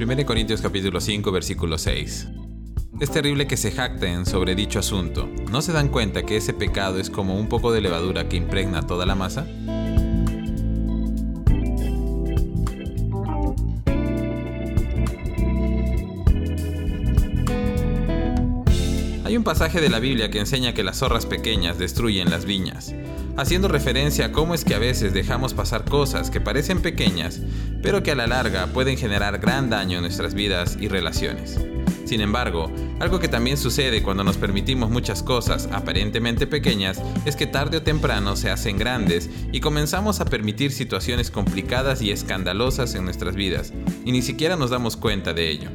1 Corintios capítulo 5 versículo 6. Es terrible que se jacten sobre dicho asunto. ¿No se dan cuenta que ese pecado es como un poco de levadura que impregna toda la masa? Hay un pasaje de la Biblia que enseña que las zorras pequeñas destruyen las viñas, haciendo referencia a cómo es que a veces dejamos pasar cosas que parecen pequeñas, pero que a la larga pueden generar gran daño en nuestras vidas y relaciones. Sin embargo, algo que también sucede cuando nos permitimos muchas cosas aparentemente pequeñas es que tarde o temprano se hacen grandes y comenzamos a permitir situaciones complicadas y escandalosas en nuestras vidas, y ni siquiera nos damos cuenta de ello.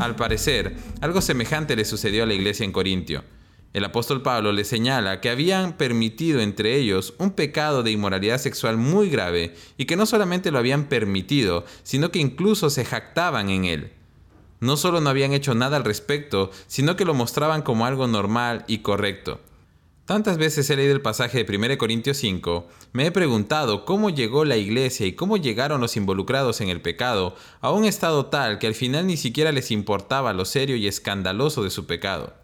Al parecer, algo semejante le sucedió a la iglesia en Corintio. El apóstol Pablo le señala que habían permitido entre ellos un pecado de inmoralidad sexual muy grave y que no solamente lo habían permitido, sino que incluso se jactaban en él. No solo no habían hecho nada al respecto, sino que lo mostraban como algo normal y correcto. Tantas veces he leído el pasaje de 1 Corintios 5, me he preguntado cómo llegó la iglesia y cómo llegaron los involucrados en el pecado a un estado tal que al final ni siquiera les importaba lo serio y escandaloso de su pecado.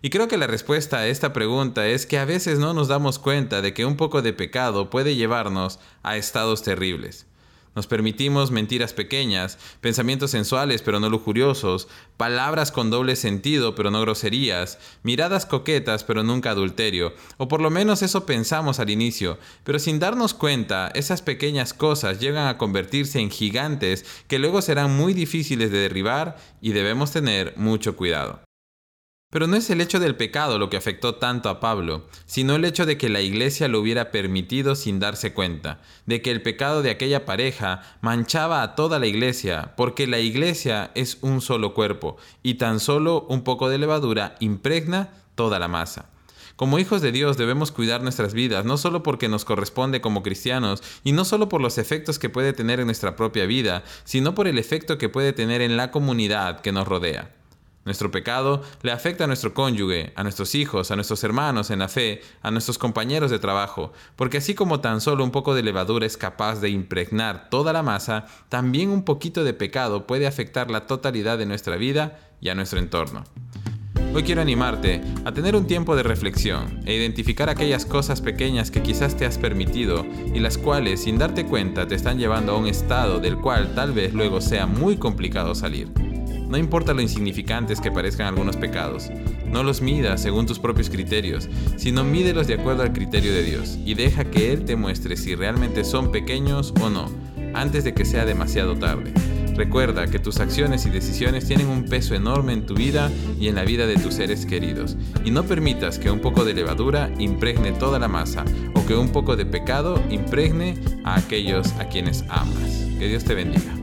Y creo que la respuesta a esta pregunta es que a veces no nos damos cuenta de que un poco de pecado puede llevarnos a estados terribles. Nos permitimos mentiras pequeñas, pensamientos sensuales pero no lujuriosos, palabras con doble sentido pero no groserías, miradas coquetas pero nunca adulterio, o por lo menos eso pensamos al inicio, pero sin darnos cuenta, esas pequeñas cosas llegan a convertirse en gigantes que luego serán muy difíciles de derribar y debemos tener mucho cuidado. Pero no es el hecho del pecado lo que afectó tanto a Pablo, sino el hecho de que la iglesia lo hubiera permitido sin darse cuenta, de que el pecado de aquella pareja manchaba a toda la iglesia, porque la iglesia es un solo cuerpo, y tan solo un poco de levadura impregna toda la masa. Como hijos de Dios debemos cuidar nuestras vidas, no solo porque nos corresponde como cristianos, y no solo por los efectos que puede tener en nuestra propia vida, sino por el efecto que puede tener en la comunidad que nos rodea. Nuestro pecado le afecta a nuestro cónyuge, a nuestros hijos, a nuestros hermanos en la fe, a nuestros compañeros de trabajo, porque así como tan solo un poco de levadura es capaz de impregnar toda la masa, también un poquito de pecado puede afectar la totalidad de nuestra vida y a nuestro entorno. Hoy quiero animarte a tener un tiempo de reflexión e identificar aquellas cosas pequeñas que quizás te has permitido y las cuales sin darte cuenta te están llevando a un estado del cual tal vez luego sea muy complicado salir. No importa lo insignificantes que parezcan algunos pecados, no los midas según tus propios criterios, sino mídelos de acuerdo al criterio de Dios y deja que Él te muestre si realmente son pequeños o no, antes de que sea demasiado tarde. Recuerda que tus acciones y decisiones tienen un peso enorme en tu vida y en la vida de tus seres queridos, y no permitas que un poco de levadura impregne toda la masa o que un poco de pecado impregne a aquellos a quienes amas. Que Dios te bendiga.